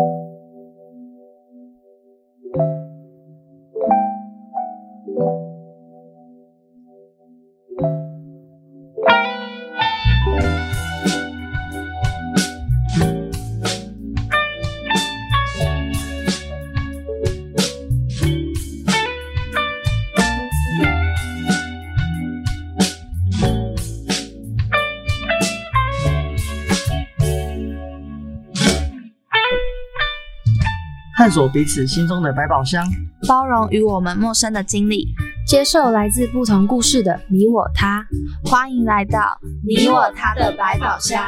you. 探索彼此心中的百宝箱，包容与我们陌生的经历，接受来自不同故事的你我他。欢迎来到你我他的百宝箱。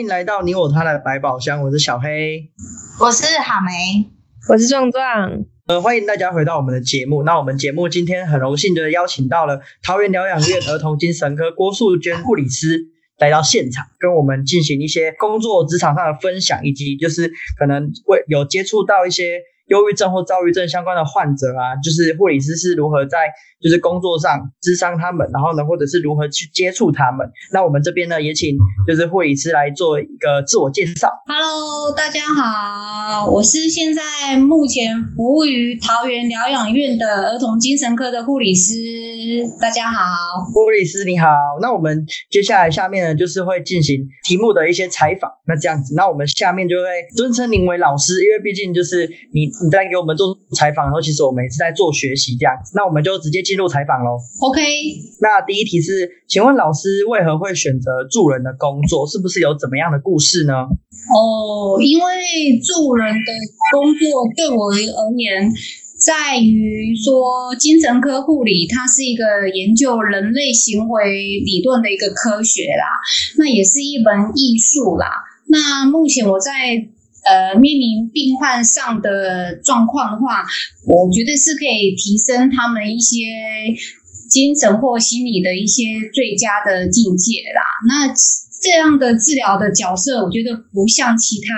迎来到你我他的百宝箱，我是小黑，我是哈梅，我是壮壮。呃，欢迎大家回到我们的节目。那我们节目今天很荣幸的邀请到了桃园疗养院儿童精神科郭素娟护理师来到现场，跟我们进行一些工作职场上的分享，以及就是可能会有接触到一些。忧郁症或躁郁症相关的患者啊，就是护理师是如何在就是工作上智商他们，然后呢，或者是如何去接触他们。那我们这边呢，也请就是护理师来做一个自我介绍。Hello，大家好，我是现在目前服务于桃园疗养院的儿童精神科的护理师。大家好，护理师你好。那我们接下来下面呢，就是会进行题目的一些采访。那这样子，那我们下面就会尊称您为老师，因为毕竟就是你。你在给我们做采访然后，其实我们也是在做学习这样子。那我们就直接进入采访喽。OK。那第一题是，请问老师为何会选择助人的工作？是不是有怎么样的故事呢？哦，因为助人的工作对我而言，在于说精神科护理，它是一个研究人类行为理论的一个科学啦，那也是一门艺术啦。那目前我在。呃，面临病患上的状况的话，我觉得是可以提升他们一些精神或心理的一些最佳的境界啦。那这样的治疗的角色，我觉得不像其他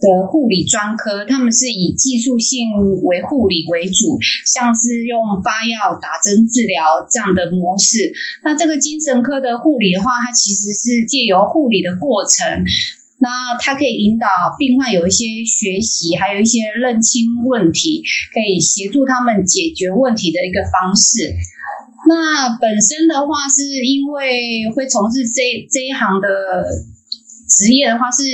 的护理专科，他们是以技术性为护理为主，像是用发药、打针治疗这样的模式。那这个精神科的护理的话，它其实是借由护理的过程。那它可以引导病患有一些学习，还有一些认清问题，可以协助他们解决问题的一个方式。那本身的话，是因为会从事这这一行的职业的话，是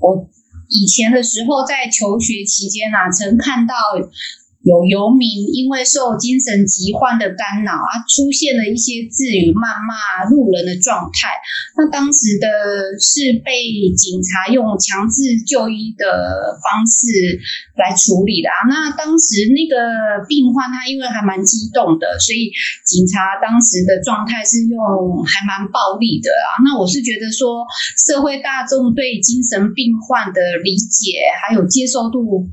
我以前的时候在求学期间啊，曾看到。有游民因为受精神疾患的干扰啊，出现了一些字语谩骂路人的状态。那当时的是被警察用强制就医的方式来处理的啊。那当时那个病患他因为还蛮激动的，所以警察当时的状态是用还蛮暴力的啊。那我是觉得说，社会大众对精神病患的理解还有接受度。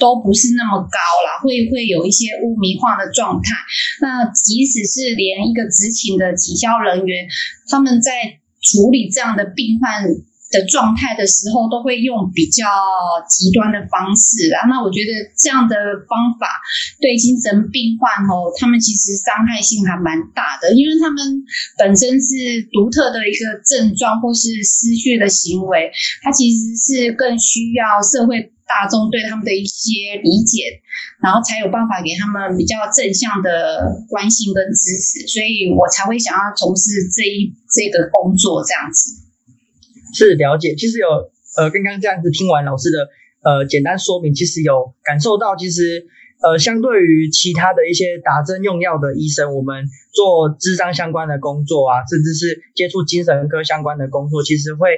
都不是那么高啦，会会有一些污名化的状态。那即使是连一个执勤的警消人员，他们在处理这样的病患的状态的时候，都会用比较极端的方式啊。那我觉得这样的方法对精神病患哦，他们其实伤害性还蛮大的，因为他们本身是独特的一个症状或是失去的行为，它其实是更需要社会。大众对他们的一些理解，然后才有办法给他们比较正向的关心跟支持，所以我才会想要从事这一这个工作这样子。是了解，其实有呃，刚刚这样子听完老师的呃简单说明，其实有感受到，其实呃，相对于其他的一些打针用药的医生，我们做智商相关的工作啊，甚至是接触精神科相关的工作，其实会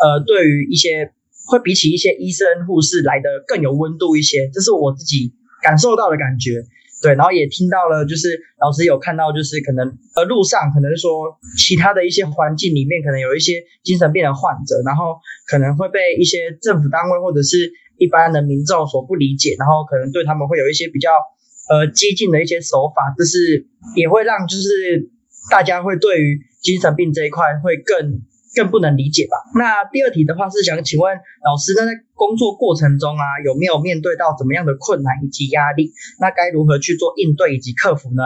呃，对于一些。会比起一些医生护士来的更有温度一些，这是我自己感受到的感觉。对，然后也听到了，就是老师有看到，就是可能呃路上可能说其他的一些环境里面，可能有一些精神病的患者，然后可能会被一些政府单位或者是一般的民众所不理解，然后可能对他们会有一些比较呃激进的一些手法，就是也会让就是大家会对于精神病这一块会更更不能理解吧。那第二题的话是想请问老师，那在工作过程中啊，有没有面对到怎么样的困难以及压力？那该如何去做应对以及克服呢？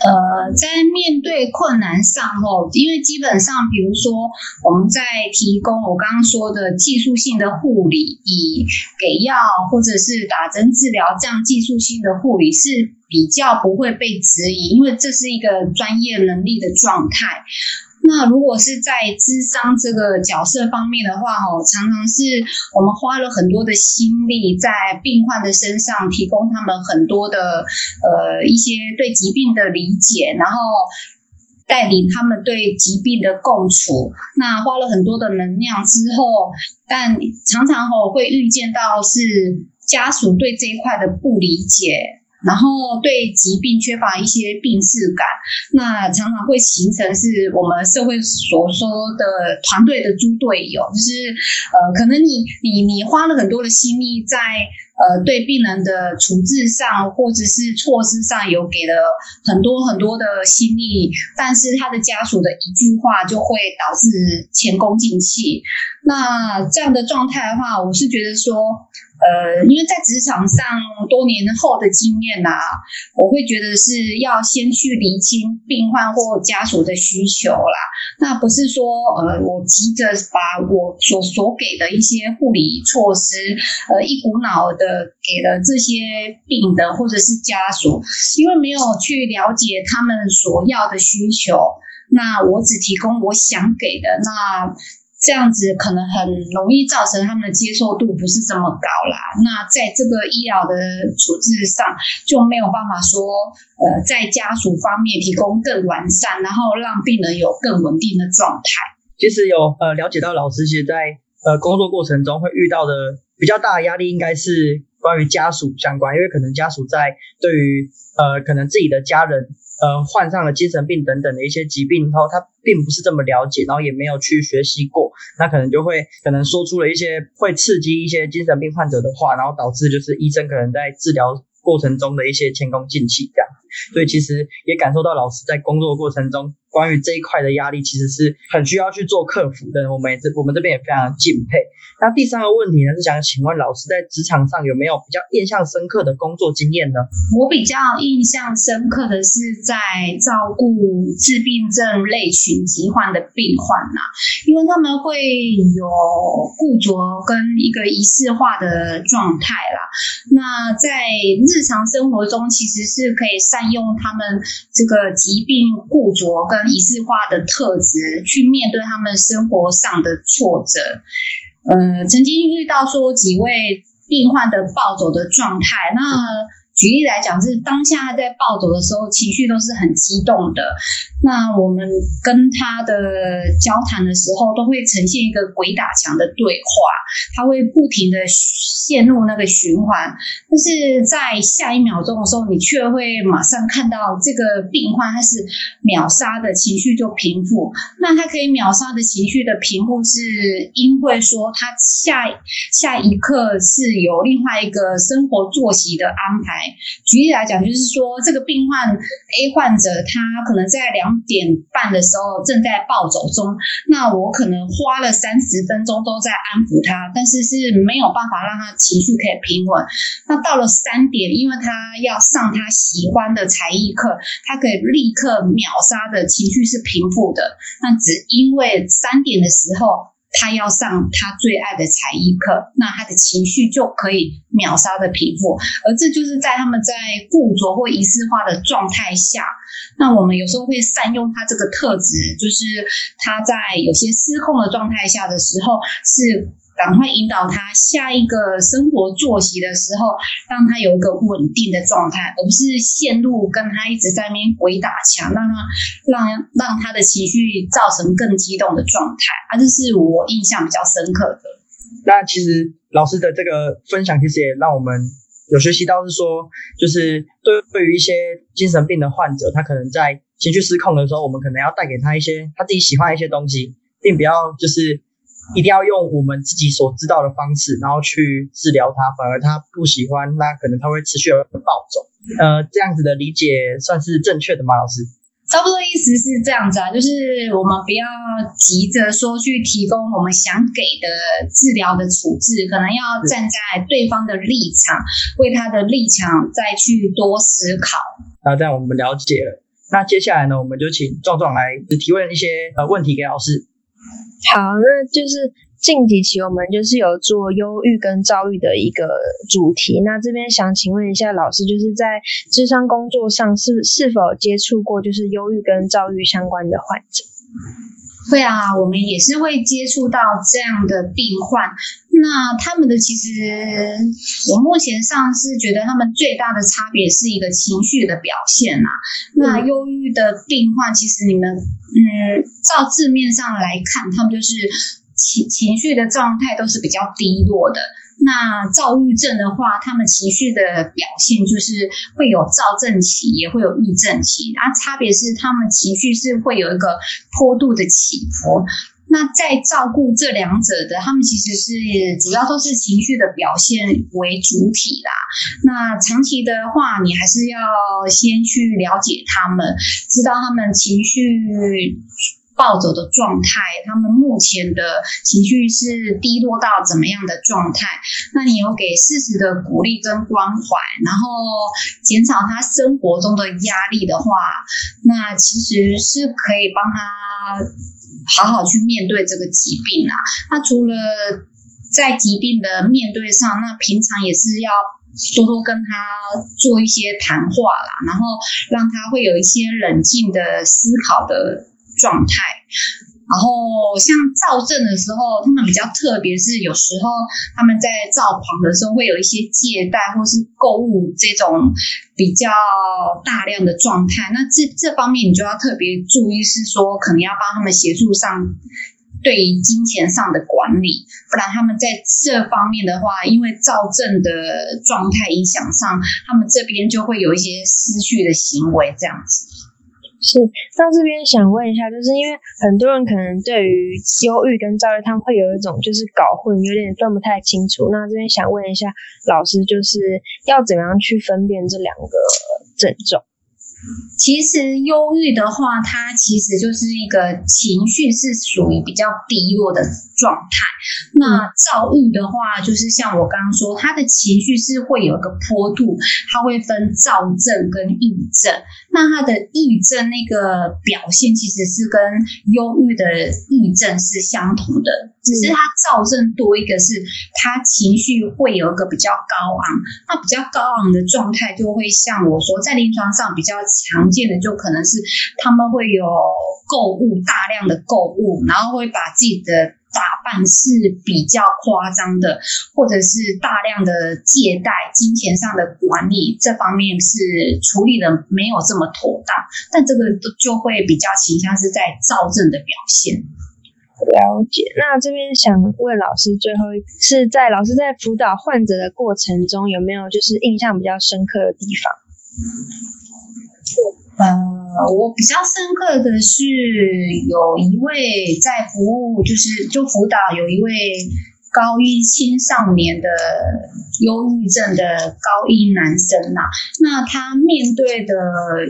呃，在面对困难上哦，因为基本上，比如说我们在提供我刚刚说的技术性的护理，以给药或者是打针治疗这样技术性的护理是比较不会被质疑，因为这是一个专业能力的状态。那如果是在智商这个角色方面的话，哈，常常是我们花了很多的心力在病患的身上，提供他们很多的呃一些对疾病的理解，然后带领他们对疾病的共处。那花了很多的能量之后，但常常哦会遇见到是家属对这一块的不理解。然后对疾病缺乏一些病视感，那常常会形成是我们社会所说的团队的猪队友，就是呃，可能你你你花了很多的心力在呃对病人的处置上，或者是措施上有给了很多很多的心力，但是他的家属的一句话就会导致前功尽弃。那这样的状态的话，我是觉得说。呃，因为在职场上多年后的经验呐，我会觉得是要先去厘清病患或家属的需求啦。那不是说呃，我急着把我所所给的一些护理措施，呃，一股脑的给了这些病的或者是家属，因为没有去了解他们所要的需求，那我只提供我想给的那。这样子可能很容易造成他们的接受度不是这么高啦。那在这个医疗的处置上就没有办法说，呃，在家属方面提供更完善，然后让病人有更稳定的状态。其实有呃了解到老师其实在呃工作过程中会遇到的比较大的压力，应该是关于家属相关，因为可能家属在对于呃可能自己的家人。呃，患上了精神病等等的一些疾病然后，他并不是这么了解，然后也没有去学习过，那可能就会可能说出了一些会刺激一些精神病患者的话，然后导致就是医生可能在治疗过程中的一些前功尽弃这样。所以其实也感受到老师在工作过程中。关于这一块的压力，其实是很需要去做克服的。我们这我们这边也非常敬佩。那第三个问题呢，是想请问老师在职场上有没有比较印象深刻的工作经验呢？我比较印象深刻的是在照顾自闭症类群疾患的病患呐，因为他们会有固着跟一个仪式化的状态啦。那在日常生活中，其实是可以善用他们这个疾病固着跟仪式化的特质去面对他们生活上的挫折。呃，曾经遇到说几位病患的暴走的状态，那举例来讲，是当下他在暴走的时候，情绪都是很激动的。那我们跟他的交谈的时候，都会呈现一个鬼打墙的对话，他会不停的陷入那个循环。但是在下一秒钟的时候，你却会马上看到这个病患他是秒杀的情绪就平复。那他可以秒杀的情绪的平复，是因为说他下下一刻是有另外一个生活作息的安排。举例来讲，就是说这个病患 A 患者，他可能在两两点半的时候正在暴走中，那我可能花了三十分钟都在安抚他，但是是没有办法让他情绪可以平稳。那到了三点，因为他要上他喜欢的才艺课，他可以立刻秒杀的情绪是平复的。那只因为三点的时候。他要上他最爱的才艺课，那他的情绪就可以秒杀的平复，而这就是在他们在固着或仪式化的状态下，那我们有时候会善用他这个特质，就是他在有些失控的状态下的时候是。赶快引导他下一个生活作息的时候，让他有一个稳定的状态，而不是陷入跟他一直在那边鬼打墙，让他让让他的情绪造成更激动的状态。啊，这是我印象比较深刻的。那其实老师的这个分享，其实也让我们有学习到，是说，就是对对于一些精神病的患者，他可能在情绪失控的时候，我们可能要带给他一些他自己喜欢的一些东西，并不要就是。一定要用我们自己所知道的方式，然后去治疗它。反而它不喜欢，那可能它会持续的暴走。呃，这样子的理解算是正确的吗？老师？差不多意思是这样子啊，就是我们不要急着说去提供我们想给的治疗的处置，可能要站在对方的立场，为他的立场再去多思考。那这样我们了解了。那接下来呢，我们就请壮壮来提问一些呃问题给老师。好，那就是近几期我们就是有做忧郁跟躁郁的一个主题。那这边想请问一下老师，就是在智商工作上是是否接触过就是忧郁跟躁郁相关的患者？会啊，我们也是会接触到这样的病患。那他们的其实，我目前上是觉得他们最大的差别是一个情绪的表现呐。那忧郁的病患，其实你们嗯，照字面上来看，他们就是情情绪的状态都是比较低落的。那躁郁症的话，他们情绪的表现就是会有躁症期，也会有郁症期。啊，差别是他们情绪是会有一个坡度的起伏。那在照顾这两者的，他们其实是主要都是情绪的表现为主体啦。那长期的话，你还是要先去了解他们，知道他们情绪暴走的状态，他们目前的情绪是低落到怎么样的状态？那你有给适时的鼓励跟关怀，然后减少他生活中的压力的话，那其实是可以帮他。好好去面对这个疾病啊！那除了在疾病的面对上，那平常也是要多多跟他做一些谈话啦，然后让他会有一些冷静的思考的状态。然后像躁症的时候，他们比较特别，是有时候他们在躁狂的时候会有一些借贷或是购物这种比较大量的状态。那这这方面你就要特别注意，是说可能要帮他们协助上对于金钱上的管理，不然他们在这方面的话，因为躁症的状态影响上，他们这边就会有一些失去的行为这样子。是，那这边想问一下，就是因为很多人可能对于忧郁跟躁郁，他们会有一种就是搞混，有点分不太清楚。那这边想问一下老师，就是要怎样去分辨这两个症状？其实忧郁的话，它其实就是一个情绪是属于比较低落的状态。那躁郁的话，就是像我刚刚说，他的情绪是会有一个坡度，它会分躁症跟郁症。那他的郁症那个表现其实是跟忧郁的郁症是相同的，只是他躁症多一个是他情绪会有一个比较高昂。那比较高昂的状态，就会像我说，在临床上比较。常见的就可能是他们会有购物大量的购物，然后会把自己的打扮是比较夸张的，或者是大量的借贷、金钱上的管理这方面是处理的没有这么妥当，但这个就会比较倾向是在躁症的表现。了解。那这边想问老师，最后是在老师在辅导患者的过程中，有没有就是印象比较深刻的地方？呃，我比较深刻的是有一位在服务，就是就辅导有一位高一青少年的。忧郁症的高一男生呐，那他面对的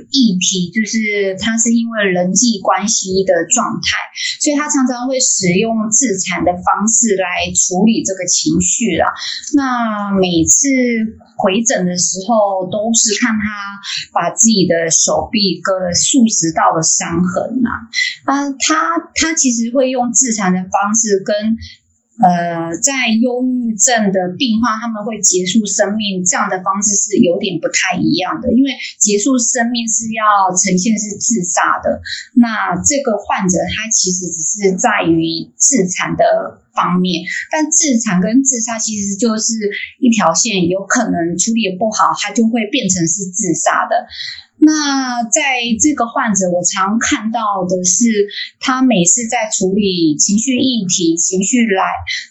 议题就是他是因为人际关系的状态，所以他常常会使用自残的方式来处理这个情绪啦。那每次回诊的时候，都是看他把自己的手臂割了数十道的伤痕呐。啊，他他其实会用自残的方式跟。呃，在忧郁症的病患，他们会结束生命，这样的方式是有点不太一样的。因为结束生命是要呈现是自杀的，那这个患者他其实只是在于自残的方面，但自残跟自杀其实就是一条线，有可能处理不好，他就会变成是自杀的。那在这个患者，我常看到的是，他每次在处理情绪议题、情绪来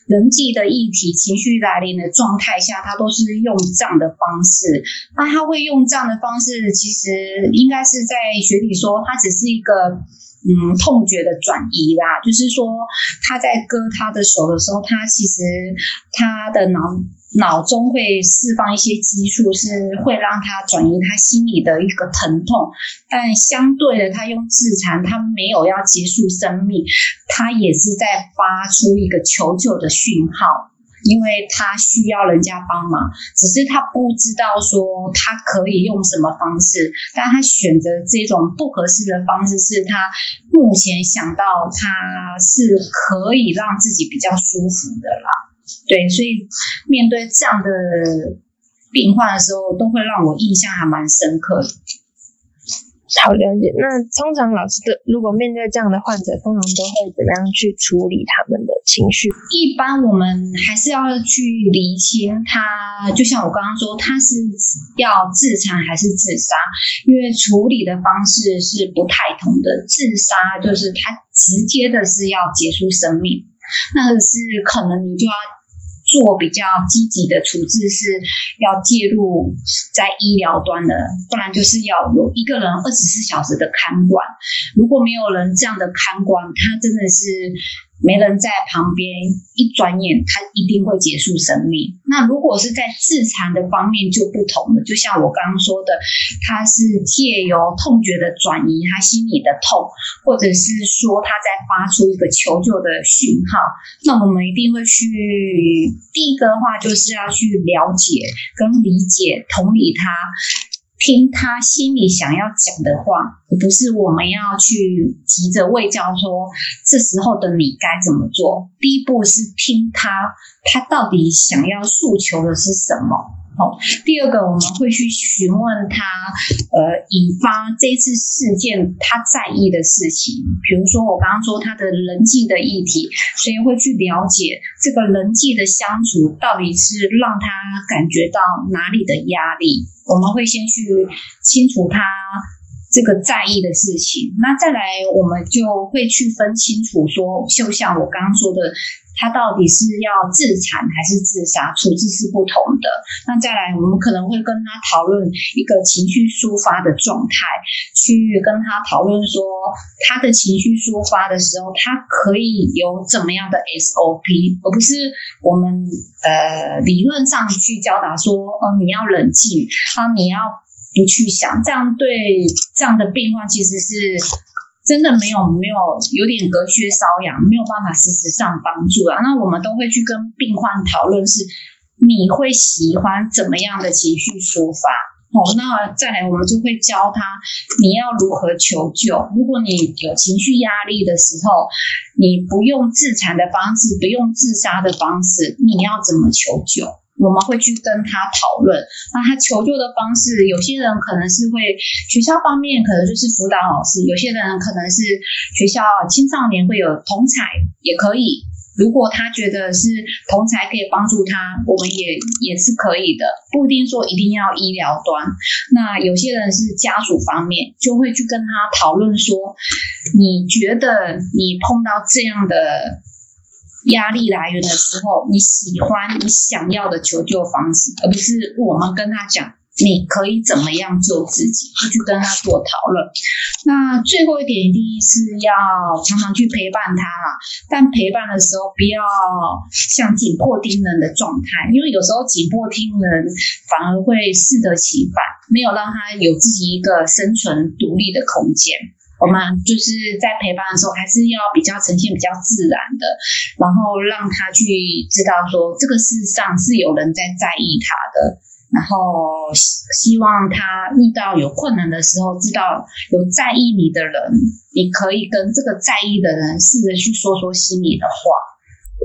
人际的议题、情绪来临的状态下，他都是用这样的方式。那他会用这样的方式，其实应该是在学理说，他只是一个嗯痛觉的转移啦，就是说他在割他的手的时候，他其实他的脑脑中会释放一些激素，是会让他转移他心里的一个疼痛。但相对的，他用自残，他没有要结束生命，他也是在发出一个求救的讯号。因为他需要人家帮忙，只是他不知道说他可以用什么方式，但他选择这种不合适的方式，是他目前想到他是可以让自己比较舒服的啦。对，所以面对这样的病患的时候，都会让我印象还蛮深刻的。好了解。那通常老师的如果面对这样的患者，通常都会怎么样去处理他们的情绪？一般我们还是要去厘清他，就像我刚刚说，他是要自残还是自杀？因为处理的方式是不太同的。自杀就是他直接的是要结束生命，那个是可能你就要。做比较积极的处置是要介入在医疗端的，不然就是要有一个人二十四小时的看管。如果没有人这样的看管，他真的是。没人在旁边，一转眼他一定会结束生命。那如果是在自残的方面就不同了，就像我刚刚说的，他是借由痛觉的转移他心里的痛，或者是说他在发出一个求救的讯号。那我们一定会去第一个的话，就是要去了解跟理解、同理他。听他心里想要讲的话，而不是我们要去急着喂教说这时候的你该怎么做。第一步是听他，他到底想要诉求的是什么。哦，第二个我们会去询问他，呃，引发这次事件他在意的事情，比如说我刚刚说他的人际的议题，所以会去了解这个人际的相处到底是让他感觉到哪里的压力，我们会先去清楚他这个在意的事情，那再来我们就会去分清楚说，就像我刚刚说的。他到底是要自残还是自杀？处置是不同的。那再来，我们可能会跟他讨论一个情绪抒发的状态，去跟他讨论说，他的情绪抒发的时候，他可以有怎么样的 SOP，而不是我们呃理论上去教导说，哦，你要冷静，啊，你要不去想，这样对这样的病患其实是。真的没有没有有点隔靴搔痒，没有办法实质上帮助啊。那我们都会去跟病患讨论，是你会喜欢怎么样的情绪抒发？哦，那再来我们就会教他你要如何求救。如果你有情绪压力的时候，你不用自残的方式，不用自杀的方式，你要怎么求救？我们会去跟他讨论，那他求救的方式，有些人可能是会学校方面可能就是辅导老师，有些人可能是学校青少年会有同才也可以。如果他觉得是同才可以帮助他，我们也也是可以的，不一定说一定要医疗端。那有些人是家属方面，就会去跟他讨论说，你觉得你碰到这样的。压力来源的时候，你喜欢你想要的求救方式，而不是我们跟他讲你可以怎么样救自己，去跟他做讨论。那最后一点一定是要常常去陪伴他，但陪伴的时候不要像紧迫盯人的状态，因为有时候紧迫盯人反而会适得其反，没有让他有自己一个生存独立的空间。我们就是在陪伴的时候，还是要比较呈现比较自然的，然后让他去知道说，这个世上是有人在在意他的，然后希望他遇到有困难的时候，知道有在意你的人，你可以跟这个在意的人试着去说说心里的话。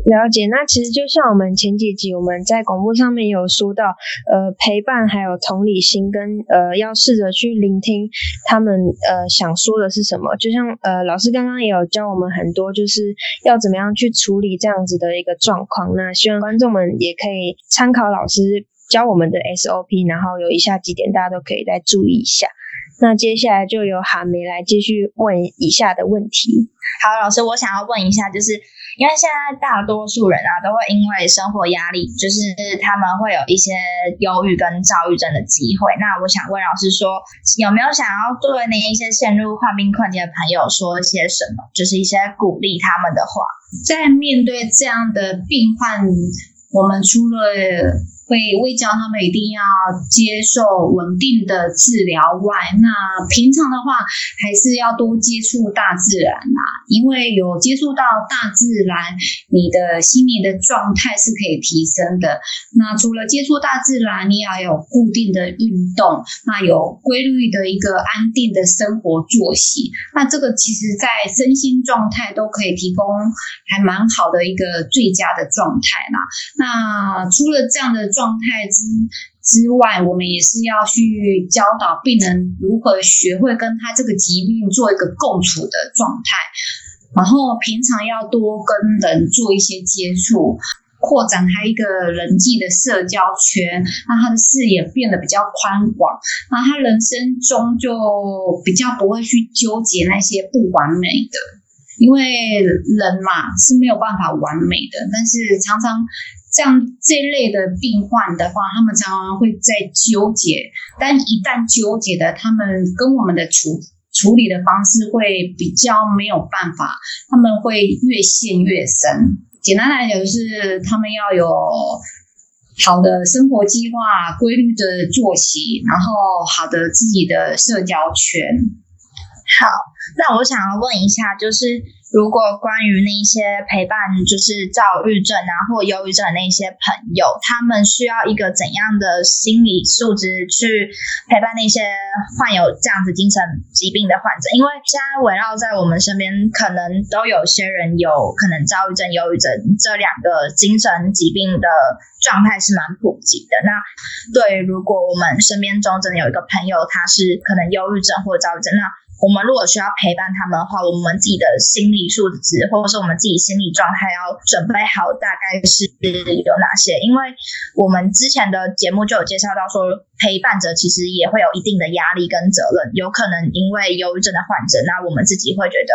了解，那其实就像我们前几集我们在广播上面有说到，呃，陪伴还有同理心跟呃，要试着去聆听他们呃想说的是什么。就像呃老师刚刚也有教我们很多，就是要怎么样去处理这样子的一个状况。那希望观众们也可以参考老师。教我们的 SOP，然后有以下几点大家都可以再注意一下。那接下来就由韩梅来继续问以下的问题。好，老师，我想要问一下，就是因为现在大多数人啊，都会因为生活压力，就是他们会有一些忧郁跟躁郁症的机会。那我想问老师说，有没有想要对那一些陷入患病困境的朋友说一些什么，就是一些鼓励他们的话？在面对这样的病患，我们除了会会教他们一定要接受稳定的治疗外，那平常的话还是要多接触大自然啦，因为有接触到大自然，你的心理的状态是可以提升的。那除了接触大自然，你要有固定的运动，那有规律的一个安定的生活作息，那这个其实在身心状态都可以提供还蛮好的一个最佳的状态啦。那除了这样的状，状态之之外，我们也是要去教导病人如何学会跟他这个疾病做一个共处的状态，然后平常要多跟人做一些接触，扩展他一个人际的社交圈，让他的视野变得比较宽广，那他人生中就比较不会去纠结那些不完美的，因为人嘛是没有办法完美的，但是常常。像这类的病患的话，他们常常会在纠结，但一旦纠结的，他们跟我们的处处理的方式会比较没有办法，他们会越陷越深。简单来讲，就是他们要有好的生活计划、规律的作息，然后好的自己的社交圈。好，那我想要问一下，就是。如果关于那些陪伴，就是躁郁症啊或忧郁症的那些朋友，他们需要一个怎样的心理素质去陪伴那些患有这样子精神疾病的患者？因为现在围绕在我们身边，可能都有些人有可能躁郁症、忧郁症这两个精神疾病的状态是蛮普及的。那对，如果我们身边中真的有一个朋友，他是可能忧郁症或者躁郁症，那我们如果需要陪伴他们的话，我们自己的心理素质，或者是我们自己心理状态要准备好，大概是有哪些？因为我们之前的节目就有介绍到说，陪伴者其实也会有一定的压力跟责任，有可能因为忧郁症的患者，那我们自己会觉得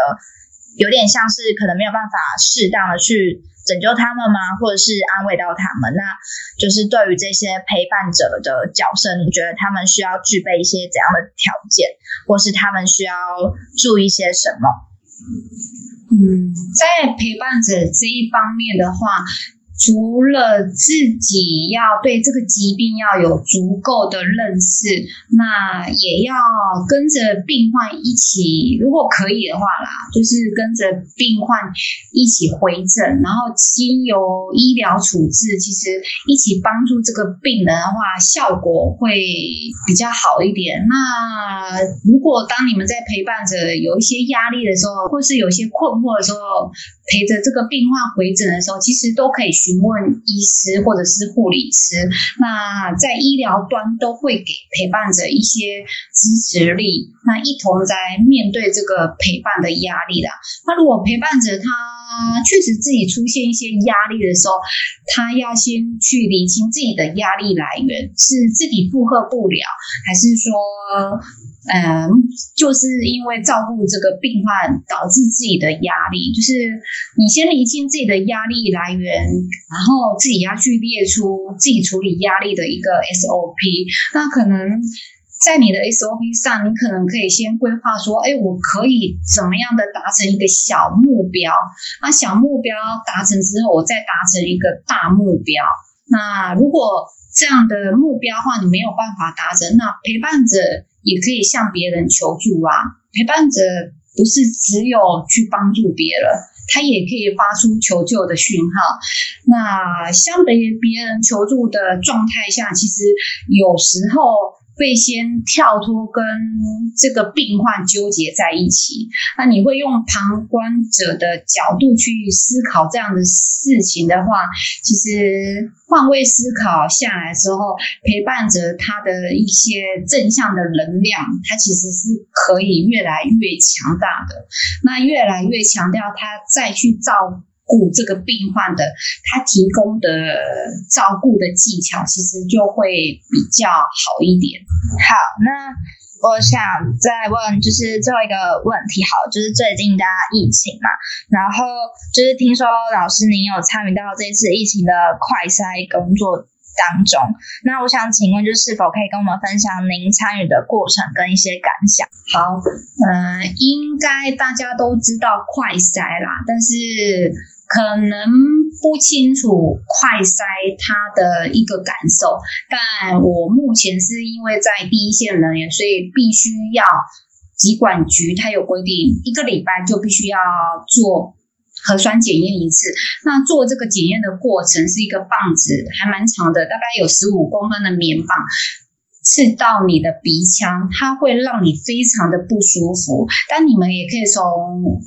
有点像是可能没有办法适当的去。拯救他们吗？或者是安慰到他们？那就是对于这些陪伴者的角色，你觉得他们需要具备一些怎样的条件，或是他们需要注意些什么？嗯，在陪伴者这一方面的话。除了自己要对这个疾病要有足够的认识，那也要跟着病患一起，如果可以的话啦，就是跟着病患一起回诊，然后经由医疗处置，其实一起帮助这个病人的话，效果会比较好一点。那如果当你们在陪伴着有一些压力的时候，或是有些困惑的时候，陪着这个病患回诊的时候，其实都可以。询问医师或者是护理师，那在医疗端都会给陪伴者一些支持力，那一同在面对这个陪伴的压力的。那如果陪伴者他确实自己出现一些压力的时候，他要先去理清自己的压力来源，是自己负荷不了，还是说？嗯，就是因为照顾这个病患导致自己的压力，就是你先理清自己的压力来源，然后自己要去列出自己处理压力的一个 SOP。那可能在你的 SOP 上，你可能可以先规划说，哎，我可以怎么样的达成一个小目标？那小目标达成之后，我再达成一个大目标。那如果这样的目标的话，你没有办法达成，那陪伴者。也可以向别人求助啊，陪伴者不是只有去帮助别人，他也可以发出求救的讯号。那向别别人求助的状态下，其实有时候。会先跳脱跟这个病患纠结在一起，那你会用旁观者的角度去思考这样的事情的话，其实换位思考下来之后，陪伴着他的一些正向的能量，他其实是可以越来越强大的。那越来越强调他再去照顾这个病患的，他提供的照顾的技巧其实就会比较好一点。好，那我想再问，就是最后一个问题，好，就是最近大家疫情嘛，然后就是听说老师您有参与到这次疫情的快筛工作。当中，那我想请问，就是否可以跟我们分享您参与的过程跟一些感想？好，嗯，应该大家都知道快筛啦，但是可能不清楚快筛它的一个感受。但我目前是因为在第一线人员，所以必须要疾管局它有规定，一个礼拜就必须要做。核酸检验一次，那做这个检验的过程是一个棒子，还蛮长的，大概有十五公分的棉棒，刺到你的鼻腔，它会让你非常的不舒服。但你们也可以从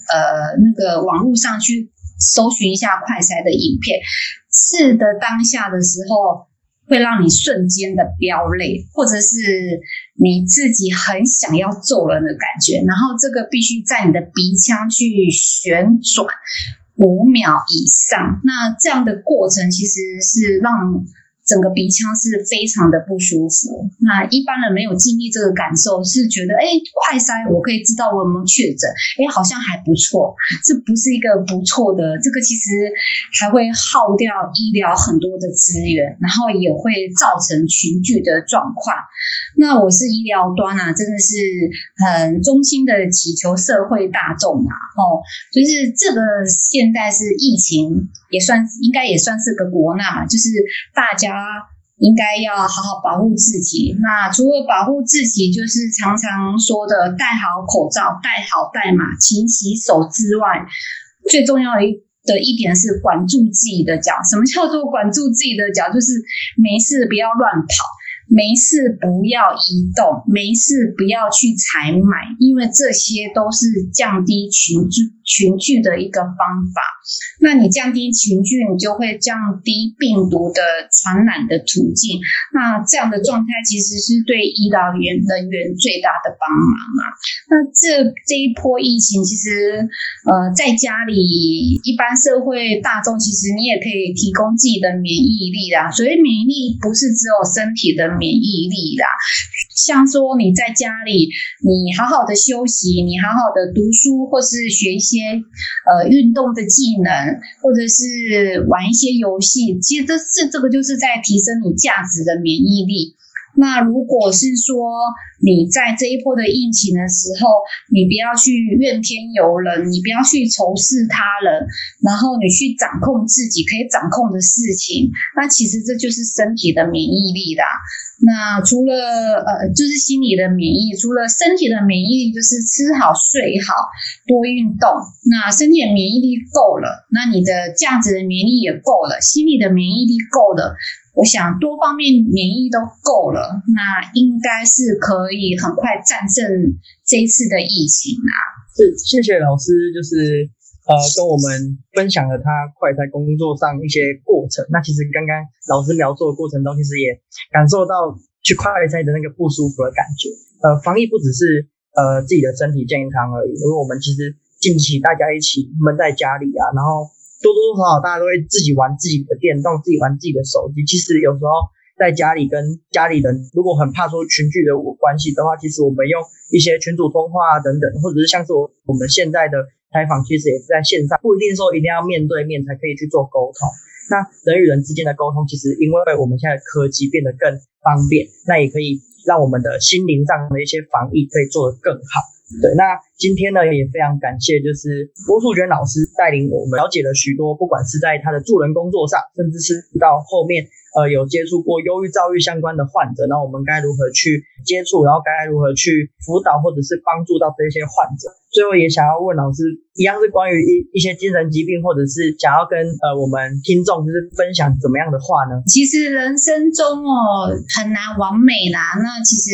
呃那个网络上去搜寻一下快筛的影片，是的当下的时候。会让你瞬间的飙泪，或者是你自己很想要揍人的感觉，然后这个必须在你的鼻腔去旋转五秒以上，那这样的过程其实是让。整个鼻腔是非常的不舒服。那一般人没有经历这个感受，是觉得哎，快筛我可以知道我有没有确诊，哎，好像还不错。这不是一个不错的，这个其实还会耗掉医疗很多的资源，然后也会造成群聚的状况。那我是医疗端啊，真的是很衷心的祈求社会大众啊，哦，就是这个现在是疫情，也算应该也算是个国难嘛，就是大家。应该要好好保护自己。那除了保护自己，就是常常说的戴好口罩、戴好戴码、勤洗手之外，最重要一的一点是管住自己的脚。什么叫做管住自己的脚？就是没事不要乱跑。没事，不要移动；没事，不要去采买，因为这些都是降低群聚群聚的一个方法。那你降低群聚，你就会降低病毒的传染的途径。那这样的状态其实是对医疗员人员最大的帮忙啊。那这这一波疫情，其实呃，在家里一般社会大众，其实你也可以提供自己的免疫力啦。所以免疫力不是只有身体的。免疫力啦，像说你在家里，你好好的休息，你好好的读书，或是学一些呃运动的技能，或者是玩一些游戏，其实这是这个就是在提升你价值的免疫力。那如果是说你在这一波的疫情的时候，你不要去怨天尤人，你不要去仇视他人，然后你去掌控自己可以掌控的事情，那其实这就是身体的免疫力啦。那除了呃，就是心理的免疫，除了身体的免疫力，就是吃好睡好，多运动。那身体的免疫力够了，那你的价值的免疫力也够了，心理的免疫力够了。我想多方面免疫都够了，那应该是可以很快战胜这一次的疫情啊！是，谢谢老师，就是呃跟我们分享了他快在工作上一些过程。那其实刚刚老师描述的过程中，其实也感受到去快筛的那个不舒服的感觉。呃，防疫不只是呃自己的身体健康而已，因为我们其实近期大家一起闷在家里啊，然后。多多少少大家都会自己玩自己的电动，自己玩自己的手机。其实有时候在家里跟家里人，如果很怕说群聚的关系的话，其实我们用一些群组通话啊等等，或者是像是我我们现在的采访，其实也是在线上，不一定说一定要面对面才可以去做沟通。那人与人之间的沟通，其实因为我们现在科技变得更方便，那也可以让我们的心灵上的一些防疫可以做得更好。对，那今天呢也非常感谢，就是郭素娟老师带领我们了解了许多，不管是在她的助人工作上，甚至是到后面呃有接触过忧郁、躁郁相关的患者，那我们该如何去接触，然后该如何去辅导或者是帮助到这些患者。最后也想要问老师，一样是关于一一些精神疾病，或者是想要跟呃我们听众就是分享怎么样的话呢？其实人生中哦很难完美啦，那其实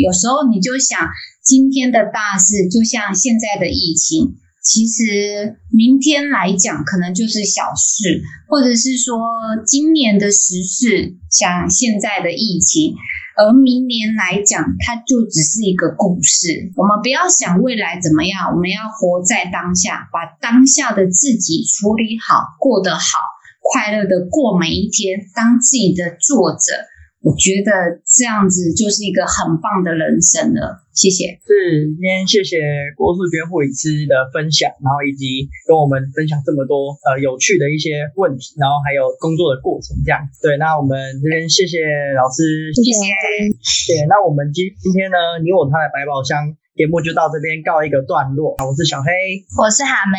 有时候你就想。今天的大事就像现在的疫情，其实明天来讲可能就是小事，或者是说今年的时事，像现在的疫情，而明年来讲，它就只是一个故事。我们不要想未来怎么样，我们要活在当下，把当下的自己处理好，过得好，快乐的过每一天，当自己的作者。我觉得这样子就是一个很棒的人生了。谢谢。是，今天谢谢郭素娟护理师的分享，然后以及跟我们分享这么多呃有趣的一些问题，然后还有工作的过程这样。对，那我们这边谢谢老师，谢谢。对，那我们今今天呢，你我他的百宝箱节目就到这边告一个段落。我是小黑，我是哈梅，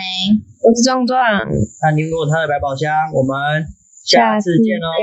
我是壮壮。那你我他的百宝箱，我们下次见喽。